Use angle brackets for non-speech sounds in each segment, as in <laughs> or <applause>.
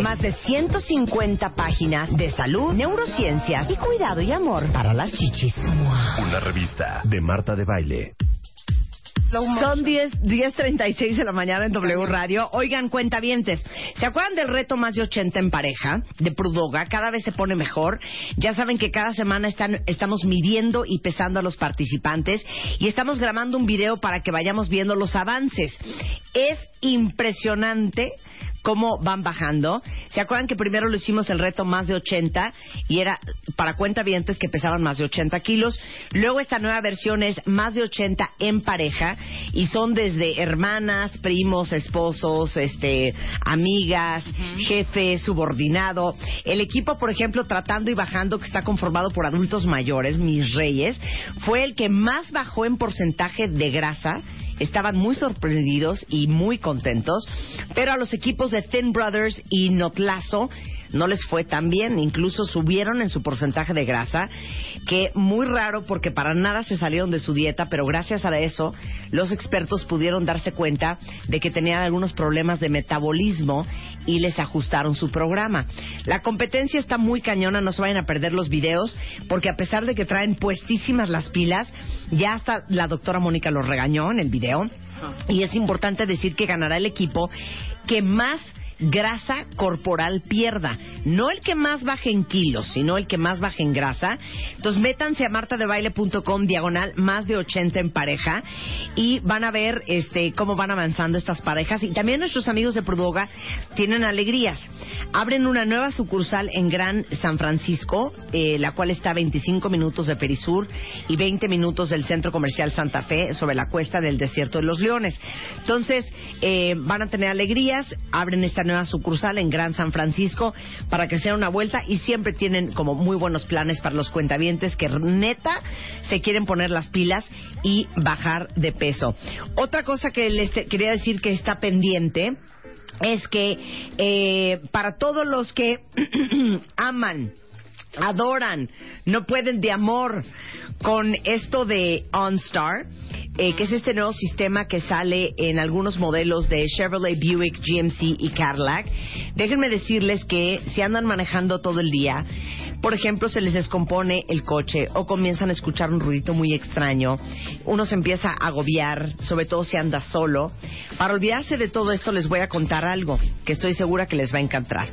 más de 150 páginas de salud, neurociencias y cuidado y amor para las chichis. Una revista de Marta de Baile. Son 10, 10.36 de la mañana en W Radio. Oigan, cuentavientes, ¿se acuerdan del reto más de 80 en pareja de Prudoga? Cada vez se pone mejor. Ya saben que cada semana están, estamos midiendo y pesando a los participantes y estamos grabando un video para que vayamos viendo los avances. Es impresionante cómo van bajando. ¿Se acuerdan que primero lo hicimos el reto más de 80 y era para cuentavientes que pesaban más de 80 kilos? Luego esta nueva versión es más de 80 en pareja y son desde hermanas, primos, esposos, este, amigas, jefe, subordinado. El equipo, por ejemplo, tratando y bajando, que está conformado por adultos mayores, mis reyes, fue el que más bajó en porcentaje de grasa estaban muy sorprendidos y muy contentos, pero a los equipos de Thin Brothers y Notlazo no les fue tan bien, incluso subieron en su porcentaje de grasa, que muy raro porque para nada se salieron de su dieta, pero gracias a eso los expertos pudieron darse cuenta de que tenían algunos problemas de metabolismo y les ajustaron su programa. La competencia está muy cañona, no se vayan a perder los videos, porque a pesar de que traen puestísimas las pilas, ya hasta la doctora Mónica los regañó en el video. Y es importante decir que ganará el equipo que más grasa corporal pierda. No el que más baje en kilos, sino el que más baje en grasa. Entonces métanse a martadebaile.com diagonal más de 80 en pareja y van a ver este cómo van avanzando estas parejas. Y también nuestros amigos de Prudoga tienen alegrías. Abren una nueva sucursal en Gran San Francisco, eh, la cual está a 25 minutos de Perisur y 20 minutos del Centro Comercial Santa Fe sobre la cuesta del Desierto de los Leones. Entonces eh, van a tener alegrías, abren esta nueva sucursal en Gran San Francisco para que sea una vuelta y siempre tienen como muy buenos planes para los cuentavientes que neta se quieren poner las pilas y bajar de peso. Otra cosa que les quería decir que está pendiente es que eh, para todos los que <clears throat> aman adoran, no pueden de amor con esto de OnStar, eh, que es este nuevo sistema que sale en algunos modelos de Chevrolet, Buick, GMC y Cadillac. Déjenme decirles que si andan manejando todo el día, por ejemplo, se les descompone el coche o comienzan a escuchar un ruidito muy extraño, uno se empieza a agobiar, sobre todo si anda solo. Para olvidarse de todo esto les voy a contar algo que estoy segura que les va a encantar.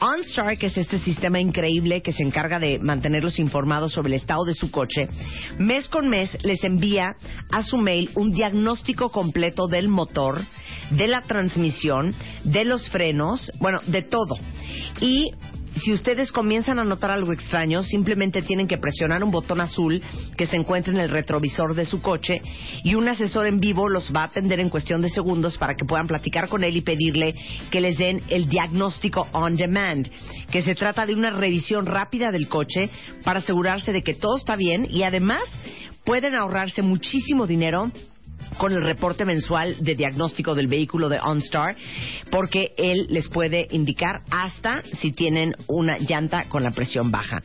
OnStar, que es este sistema increíble que se encarga de mantenerlos informados sobre el estado de su coche, mes con mes les envía a su mail un diagnóstico completo del motor, de la transmisión, de los frenos, bueno, de todo. Y si ustedes comienzan a notar algo extraño, simplemente tienen que presionar un botón azul que se encuentra en el retrovisor de su coche y un asesor en vivo los va a atender en cuestión de segundos para que puedan platicar con él y pedirle que les den el diagnóstico on demand, que se trata de una revisión rápida del coche para asegurarse de que todo está bien y además pueden ahorrarse muchísimo dinero con el reporte mensual de diagnóstico del vehículo de OnStar, porque él les puede indicar hasta si tienen una llanta con la presión baja.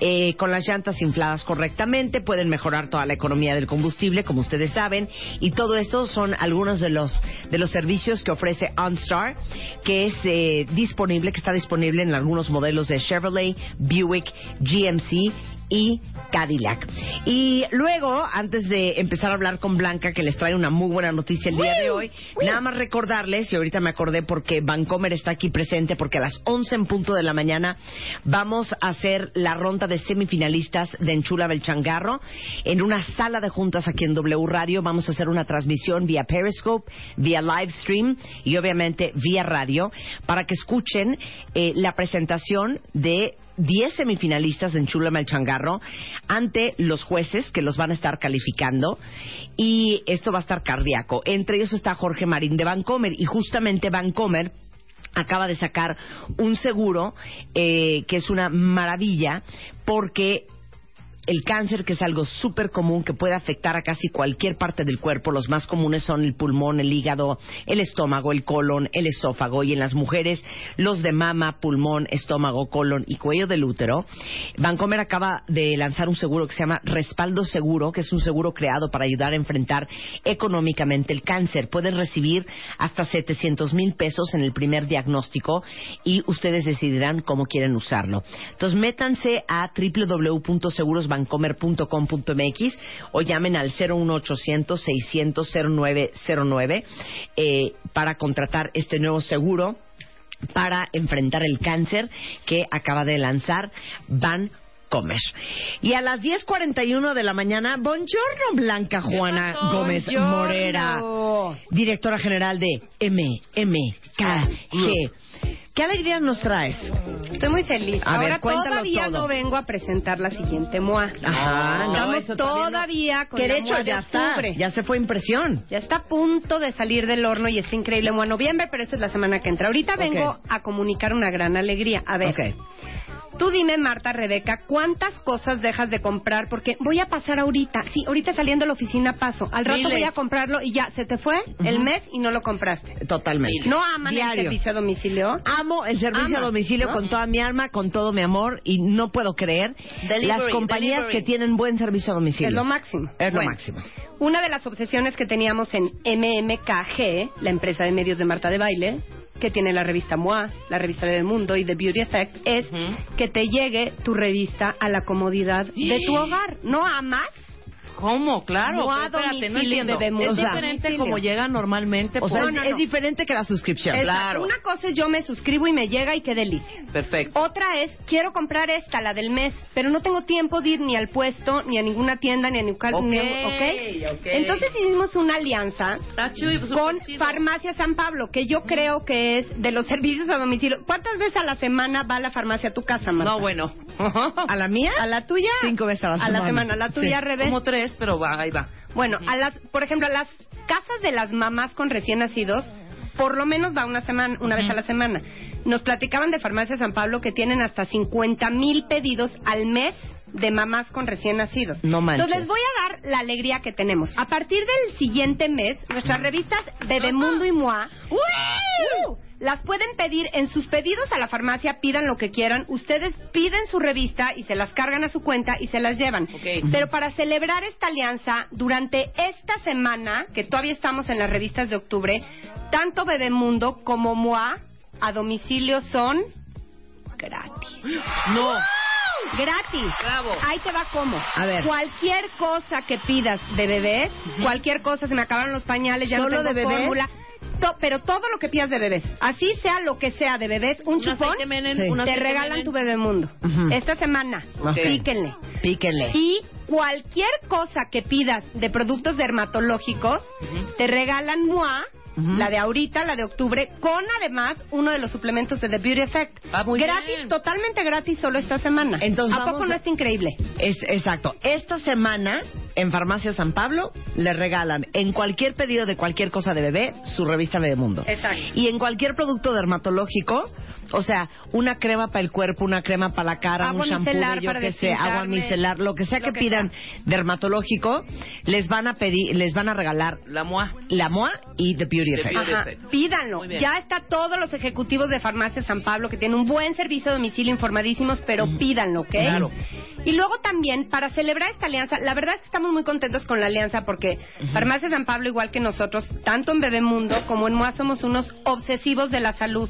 Eh, con las llantas infladas correctamente pueden mejorar toda la economía del combustible, como ustedes saben, y todo eso son algunos de los de los servicios que ofrece OnStar, que es eh, disponible, que está disponible en algunos modelos de Chevrolet, Buick, GMC y Cadillac. Y luego, antes de empezar a hablar con Blanca, que les trae una muy buena noticia el día de hoy, nada más recordarles, y ahorita me acordé porque Vancomer está aquí presente, porque a las 11 en punto de la mañana vamos a hacer la ronda de semifinalistas de Enchula Belchangarro en una sala de juntas aquí en W Radio. Vamos a hacer una transmisión vía Periscope, vía live stream y obviamente vía radio para que escuchen eh, la presentación de 10 semifinalistas en Chula Melchangarro ante los jueces que los van a estar calificando y esto va a estar cardíaco. Entre ellos está Jorge Marín de Vancomer y justamente Vancomer acaba de sacar un seguro eh, que es una maravilla porque el cáncer, que es algo súper común que puede afectar a casi cualquier parte del cuerpo. Los más comunes son el pulmón, el hígado, el estómago, el colon, el esófago. Y en las mujeres, los de mama, pulmón, estómago, colon y cuello del útero. Vancomer acaba de lanzar un seguro que se llama Respaldo Seguro, que es un seguro creado para ayudar a enfrentar económicamente el cáncer. Pueden recibir hasta 700 mil pesos en el primer diagnóstico y ustedes decidirán cómo quieren usarlo. Entonces, métanse a www.segurosbancomer bancomer.com.mx o llamen al 01800 600 0909 eh, para contratar este nuevo seguro para enfrentar el cáncer que acaba de lanzar Van Comer. Y a las 10.41 de la mañana, Buongiorno Blanca Juana Gómez Morera, directora general de MMKG. ¿Qué alegría nos traes? Estoy muy feliz. A ver, Ahora cuéntanos todavía todo. no vengo a presentar la siguiente MOA. Ajá, no, Estamos eso todavía no. con Que la de hecho MOA ya está, octubre. ya se fue impresión. Ya está a punto de salir del horno y está increíble MOA noviembre, pero esa es la semana que entra. Ahorita vengo a comunicar una gran alegría. A ver, Ok. Tú dime, Marta, Rebeca, ¿cuántas cosas dejas de comprar? Porque voy a pasar ahorita. Sí, ahorita saliendo de la oficina paso. Al rato Miles. voy a comprarlo y ya, se te fue el mes y no lo compraste. Totalmente. ¿No aman Diario. el servicio a domicilio? Amo el servicio a domicilio ¿no? con toda mi alma, con todo mi amor y no puedo creer Delivery, las compañías delivery. que tienen buen servicio a domicilio. Es lo máximo. Es lo máximo. Una de las obsesiones que teníamos en MMKG, la empresa de medios de Marta de Baile, que tiene la revista MOA, la revista de Mundo y The Beauty Effect, es que te llegue tu revista a la comodidad de tu hogar. ¿No amas? ¿Cómo? Claro. No a pero espérate, no entiendo. Es diferente como llega normalmente. O sea, pues. es, es diferente que la suscripción. Esa- Claro. Una cosa es yo me suscribo y me llega y qué delicia. Perfecto. Otra es, quiero comprar esta, la del mes, pero no tengo tiempo de ir ni al puesto, ni a ninguna tienda, ni a ningún... Ok, ni a- ¿ok? ok. Entonces hicimos una alianza con. Farmacia San Pablo, que yo creo que es de los <laughs> servicios a domicilio. ¿Cuántas veces a la semana va la farmacia a tu casa, Marta? No, bueno. ¿A la mía? ¿A la tuya? Cinco veces a la semana. semana. ¿La tuya, Sí. Rebe? Como tres, pero va, ahí va. Bueno, a las, por ejemplo, a las casas de las mamás con recién nacidos, por lo menos va una semana, una vez a la semana. Nos platicaban de Farmacia San Pablo que tienen hasta 50 mil pedidos al mes de mamás con recién nacidos. No manches. Entonces les voy a dar la alegría que tenemos. A partir del siguiente mes, nuestras revistas Bebemundo y Moa ¡Uh! Las pueden pedir en sus pedidos a la farmacia, pidan lo que quieran. Ustedes piden su revista y se las cargan a su cuenta y se las llevan. Pero para celebrar esta alianza, durante esta semana, que todavía estamos en las revistas de octubre, tanto Bebemundo como MOA a domicilio son gratis. No. Gratis. Bravo. Ahí te va como. A ver. Cualquier cosa que pidas de bebés, cualquier cosa, se me acabaron los pañales, ya no ¿Solo tengo de bebés? fórmula. To- pero todo lo que pidas de bebés, así sea lo que sea de bebés, un, Un chupón, aceite Menen, Sí. un te regalan Menen. tu bebemundo. Ujú. Esta semana, píquenle. Píquenle. Y cualquier cosa que pidas de productos dermatológicos, te regalan MOA, La de ahorita, la de octubre, con además uno de los suplementos de The Beauty Effect. Ah, muy gratis, bien. totalmente gratis solo esta semana. Entonces ¿A poco a- no está increíble? Es, exacto. Esta semana, en Farmacia San Pablo, le regalan en cualquier pedido de cualquier cosa de bebé su revista Bebemundo. Exacto. Y en cualquier producto dermatológico, o sea, una crema para el cuerpo, una crema para la cara, Agua un shampoo, micelar de yo para qué sé, agua micelar, lo que sea lo que, que pidan dermatológico, les van a pedir, les van a regalar La MOA. la MOA y The Beauty The Effect. Beauty Ajá, Effect. pídanlo. Ya está todos los ejecutivos de Farmacia San Pablo que tienen un buen servicio a domicilio informadísimos, pero pídanlo, ¿ok? Claro. Y luego también, para celebrar esta alianza, la verdad es que estamos muy contentos con la alianza porque Farmacia San Pablo, igual que nosotros, tanto en Bebemundo como en MOA, somos unos obsesivos de la salud.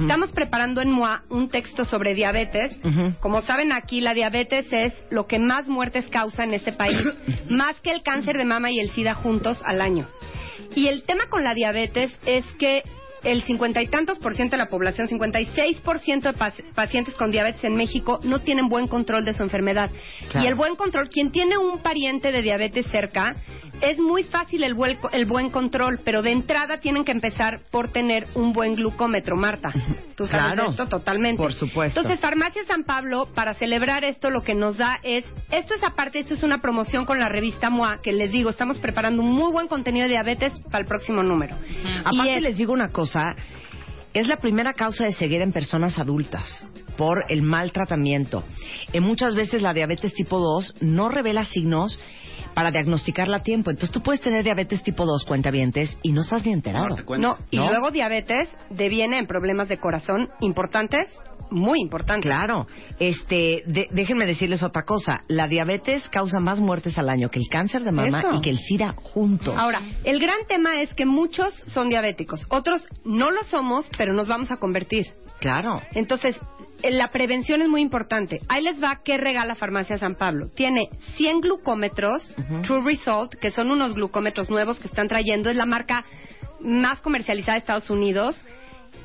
Estamos preparando en MOA un texto sobre diabetes. Como saben aquí, la diabetes es lo que más muertes causa en este país, <coughs> más que el cáncer de mama y el SIDA juntos al año. Y el tema con la diabetes es que el cincuenta y tantos por ciento de la población, 56 por ciento de pac- pacientes con diabetes en México no tienen buen control de su enfermedad. Claro. Y el buen control, quien tiene un pariente de diabetes cerca, es muy fácil el, buen- el buen control, pero de entrada tienen que empezar por tener un buen glucómetro, Marta. Tú sabes Claro. esto totalmente. Por supuesto. Entonces, Farmacia San Pablo, para celebrar esto, lo que nos da es, esto es aparte, esto es una promoción con la revista MOA, que les digo, estamos preparando un muy buen contenido de diabetes para el próximo número. Y Aparte es- les digo una cosa, es la primera causa de ceguera en personas adultas por el mal tratamiento. Eh, muchas veces la diabetes tipo 2 no revela signos para diagnosticarla a tiempo. Entonces tú puedes tener diabetes tipo 2, cuentavientes, y no estás ni enterado. Cuenta. No, y ¿No? luego diabetes deviene en problemas de corazón importantes, muy importantes. Claro, este, de- déjenme decirles otra cosa. La diabetes causa más muertes al año que el cáncer de mama Eso. y que el SIDA juntos. Ahora, el gran tema es que muchos son diabéticos, otros no lo somos, pero nos vamos a convertir. claro. Entonces, eh, la prevención es muy importante. Ahí les va qué regala Farmacia San Pablo. Tiene 100 glucómetros. True Result, que son unos glucómetros nuevos que están trayendo. Es la marca más comercializada de Estados Unidos.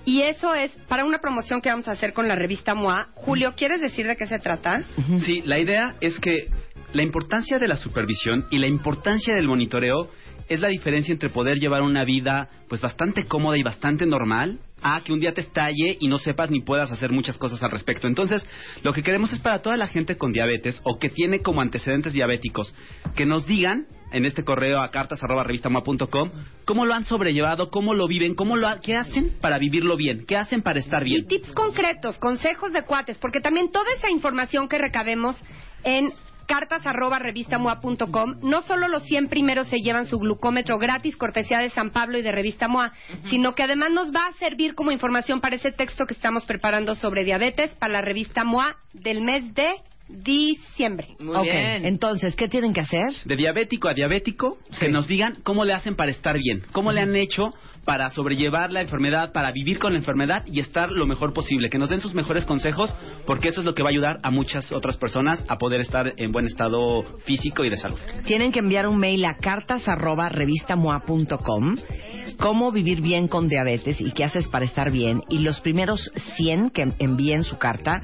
Y eso es para una promoción que vamos a hacer con la revista MOA. Julio, ¿quieres decir de qué se trata? Sí, la idea es que la importancia de la supervisión y la importancia del monitoreo es la diferencia entre poder llevar una vida pues bastante cómoda y bastante normal a que un día te estalle y no sepas ni puedas hacer muchas cosas al respecto. Entonces, lo que queremos es para toda la gente con diabetes o que tiene como antecedentes diabéticos que nos digan en este correo a cartas arroba revistamoa.com cómo lo han sobrellevado, cómo lo viven, cómo lo ha- qué hacen para vivirlo bien, qué hacen para estar Y bien. tips concretos, consejos de cuates, porque también toda esa información que recabemos en cartas arroba revistamua.com, no solo los 100 primeros se llevan su glucómetro gratis, cortesía de San Pablo y de Revista MOA, sino que además nos va a servir como información para ese texto que estamos preparando sobre diabetes para la revista MOA del mes de diciembre. Muy ok, bien. entonces, ¿qué tienen que hacer? de diabético a diabético, Sí. que nos digan cómo le hacen para estar bien, cómo le han hecho para sobrellevar la enfermedad, para vivir con la enfermedad y estar lo mejor posible, que nos den sus mejores consejos, porque eso es lo que va a ayudar a muchas otras personas a poder estar en buen estado físico y de salud. Tienen que enviar un mail a cartas arroba revistamoa.com cómo vivir bien con diabetes y qué haces para estar bien. Y los primeros 100 que envíen su carta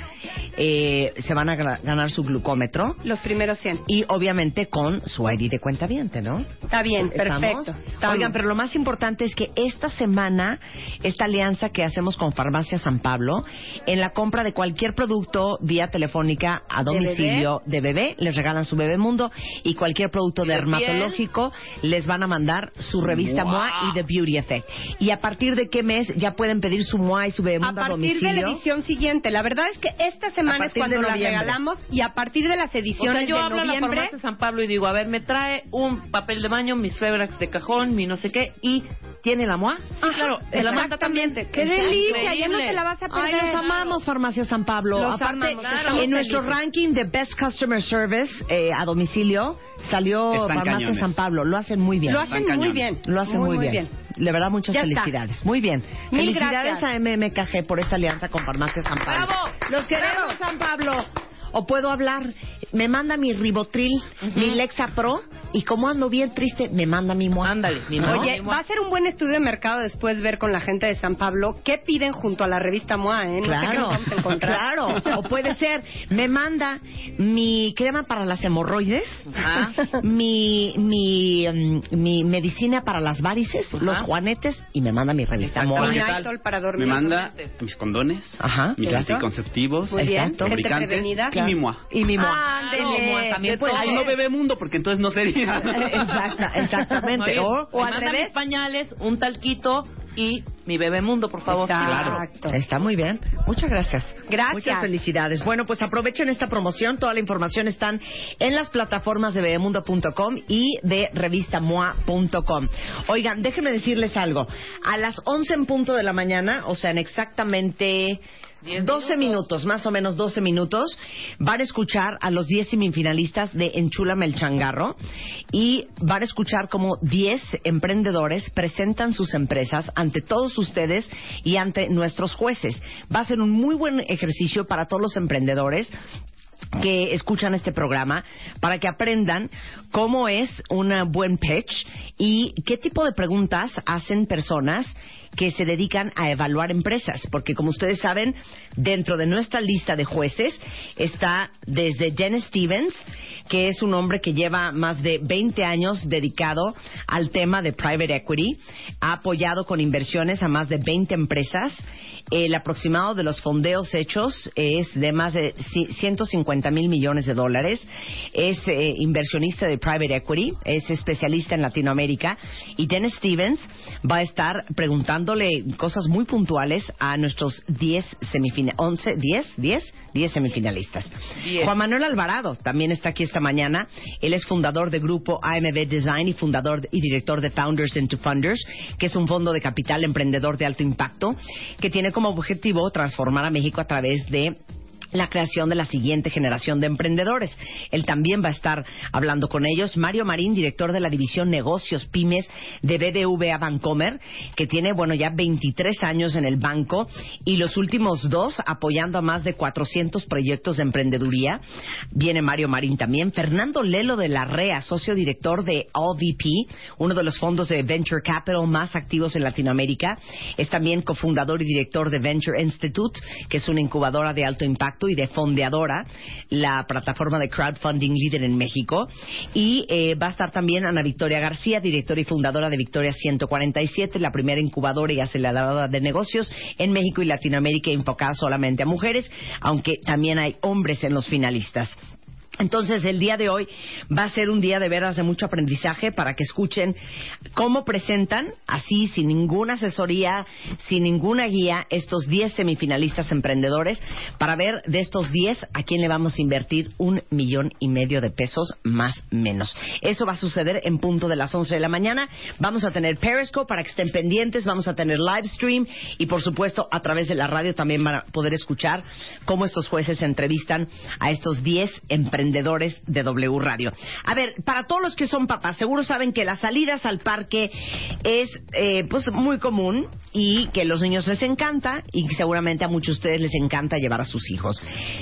eh, se van a ganar su glucómetro Los primeros 100. y obviamente con su ID de cuenta ¿no? Está bien, ¿Estamos? perfecto. Estamos. Oigan, pero lo más importante es que esta semana, esta alianza que hacemos con Farmacia San Pablo, en la compra de cualquier producto vía telefónica a domicilio de bebé, les regalan su bebé mundo y cualquier producto ¿Y de dermatológico les van a mandar su revista Wow. MOA y The Beauty Effect. Y a partir de qué mes ya pueden pedir su MOA y su bebé A mundo a, partir de la domicilio. edición siguiente. La verdad es que esta semana es cuando la noviembre. regalamos y a partir de las O sea, ediciones yo de hablo a la noviembre farmacia San Pablo y digo, a ver, me trae un papel de baño, mis febrax de cajón, mi no sé qué, y tiene la MOA. Ajá, claro, te la manda también. exactamente. Qué Está delicia, ya no te la vas a Ay, perder. los amamos, Farmacia San Pablo. Los Aparte, amamos, claro. en nuestro felices. ranking de Best Customer Service eh, a domicilio salió Están Farmacia cañones. San Pablo. Lo hacen muy bien. Lo hacen Están muy cañones. bien. Lo hacen muy, bien. De verdad, muchas Ya está. felicidades. Muy bien. Mil felicidades gracias. a MMKG por esta alianza con Farmacia San Pablo. ¡Bravo! Los queremos, San Pablo. O puedo hablar, me manda mi Ribotril, mi Lexa Pro, y como ando bien triste, me manda mi MOA. Ándale, mi. MOA. Oye, va a ser un buen estudio de mercado después ver con la gente de San Pablo qué piden junto a la revista MOA, ¿eh? No sé qué nos Claro, vamos a encontrar. claro. O puede ser, me manda mi crema para las hemorroides, Ah. mi, mi, mm, mi medicina para las varices, los juanetes, y me manda mi revista Exacto. MOA. Un ¿Qué tal? Nytol para dormir. Me manda mis condones, Ajá. mis anticonceptivos, lubricantes y mi MOA. Y mi MOA. Ándele. Claro, también todo. Ay, no bebé mundo, porque entonces no sería. <laughs> Exacta, exactamente. Oye, O, o al manda revés. mis pañales, un talquito y mi bebé mundo, por favor. Exacto. Está muy bien. Muchas gracias. Gracias. Muchas felicidades. Bueno, pues aprovechen esta promoción. Toda la información están en las plataformas de bebemundo.com y de revistamoa.com. Oigan, déjenme decirles algo. A las 11 en punto de la mañana, o sea, en exactamente 12 minutos. más o menos 12 minutos, van a escuchar a los 10 semifinalistas de Enchúlame el Changarro y van a escuchar cómo 10 emprendedores presentan sus empresas ante todos ustedes y ante nuestros jueces. Va a ser un muy buen ejercicio para todos los emprendedores que escuchan este programa para que aprendan cómo es un buen pitch y qué tipo de preguntas hacen personas que se dedican a evaluar empresas, porque como ustedes saben, dentro de nuestra lista de jueces está desde Dennis Stevens, que es un hombre que lleva más de 20 años dedicado al tema de private equity, ha apoyado con inversiones a más de 20 empresas, el aproximado de los fondeos hechos es de más de 150 mil millones de dólares, es eh, inversionista de private equity, es especialista en Latinoamérica y Dennis Stevens va a estar preguntando dándole cosas muy puntuales a nuestros 10 semifinalistas, 11, 10, 10, 10 semifinalistas. Diez. Juan Manuel Alvarado también está aquí esta mañana. Él es fundador de grupo AMB Design y fundador y director de Founders into Funders, que es un fondo de capital emprendedor de alto impacto que tiene como objetivo transformar a México a través de la creación de la siguiente generación de emprendedores. Él también va a estar hablando con ellos. Mario Marín, director de la división Negocios Pymes de BBVA Bancomer, que tiene, bueno, ya 23 años en el banco y los últimos dos apoyando a más de 400 proyectos de emprendeduría. Viene Mario Marín también. Fernando Lelo de la REA, socio director de AllVP, uno de los fondos de Venture Capital más activos en Latinoamérica. Es también cofundador y director de Venture Institute, que es una incubadora de alto impacto y de Fondeadora, la plataforma de crowdfunding líder en México. Y eh, va a estar también Ana Victoria García, directora y fundadora de Victoria 147, la primera incubadora y aceleradora de negocios en México y Latinoamérica enfocada solamente a mujeres, aunque también hay hombres en los finalistas. Entonces, el día de hoy va a ser un día de veras de mucho aprendizaje para que escuchen cómo presentan, así, sin ninguna asesoría, sin ninguna guía, estos 10 semifinalistas emprendedores, para ver de estos 10 a quién le vamos a invertir un millón y medio de pesos más menos. Eso va a suceder en punto de las 11 de la mañana. Vamos a tener Periscope para que estén pendientes, vamos a tener live stream y, por supuesto, a través de la radio también van a poder escuchar cómo estos jueces entrevistan a estos 10 emprendedores emprendedores de W Radio. A ver, para todos los que son papás, seguro saben que las salidas al parque es eh, pues muy común y que a los niños les encanta y seguramente a muchos de ustedes les encanta llevar a sus hijos.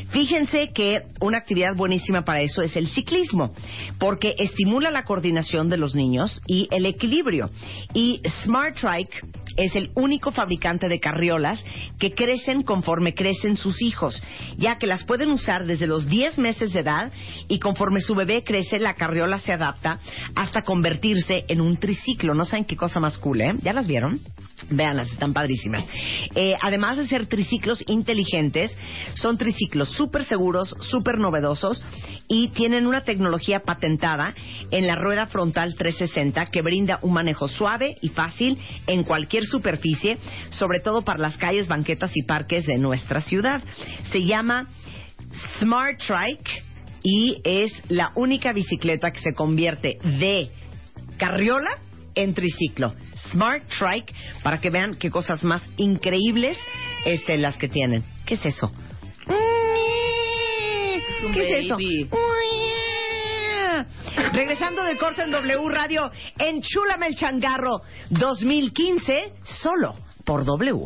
Fíjense que una actividad buenísima para eso es el ciclismo, porque estimula la coordinación de los niños y el equilibrio. Y Smart Trike es el único fabricante de carriolas que crecen conforme crecen sus hijos, ya que las pueden usar desde los 10 meses de edad y conforme su bebé crece, la carriola se adapta hasta convertirse en un triciclo. No saben qué cosa más cool, ¿eh? ¿Ya las vieron? Véanlas, están padrísimas. Eh, además de ser triciclos inteligentes, son triciclos súper seguros, súper novedosos y tienen una tecnología patentada en la rueda frontal 360 que brinda un manejo suave y fácil en cualquier superficie, sobre todo para las calles, banquetas y parques de nuestra ciudad. Se llama Smart Trike y es la única bicicleta que se convierte de carriola en triciclo. Smart Trike, para que vean qué cosas más increíbles este, las que tienen. ¿Qué es eso? ¿Qué es eso? Regresando del corte en W Radio, enchúlame el changarro 2015, solo por W.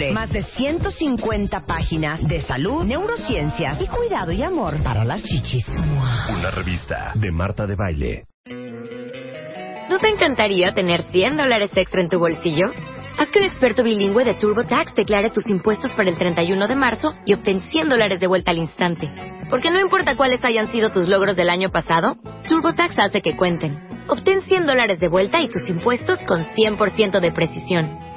Más de 150 páginas de salud, neurociencias y cuidado y amor para las chichis. Una revista de Marta de Baile. ¿No te encantaría tener 100 dólares extra en tu bolsillo? Haz que un experto bilingüe de TurboTax declare tus impuestos para el 31 de marzo y obtén 100 dólares de vuelta al instante. Porque no importa cuáles hayan sido tus logros del año pasado, TurboTax hace que cuenten. Obtén 100 dólares de vuelta y tus impuestos con 100% de precisión.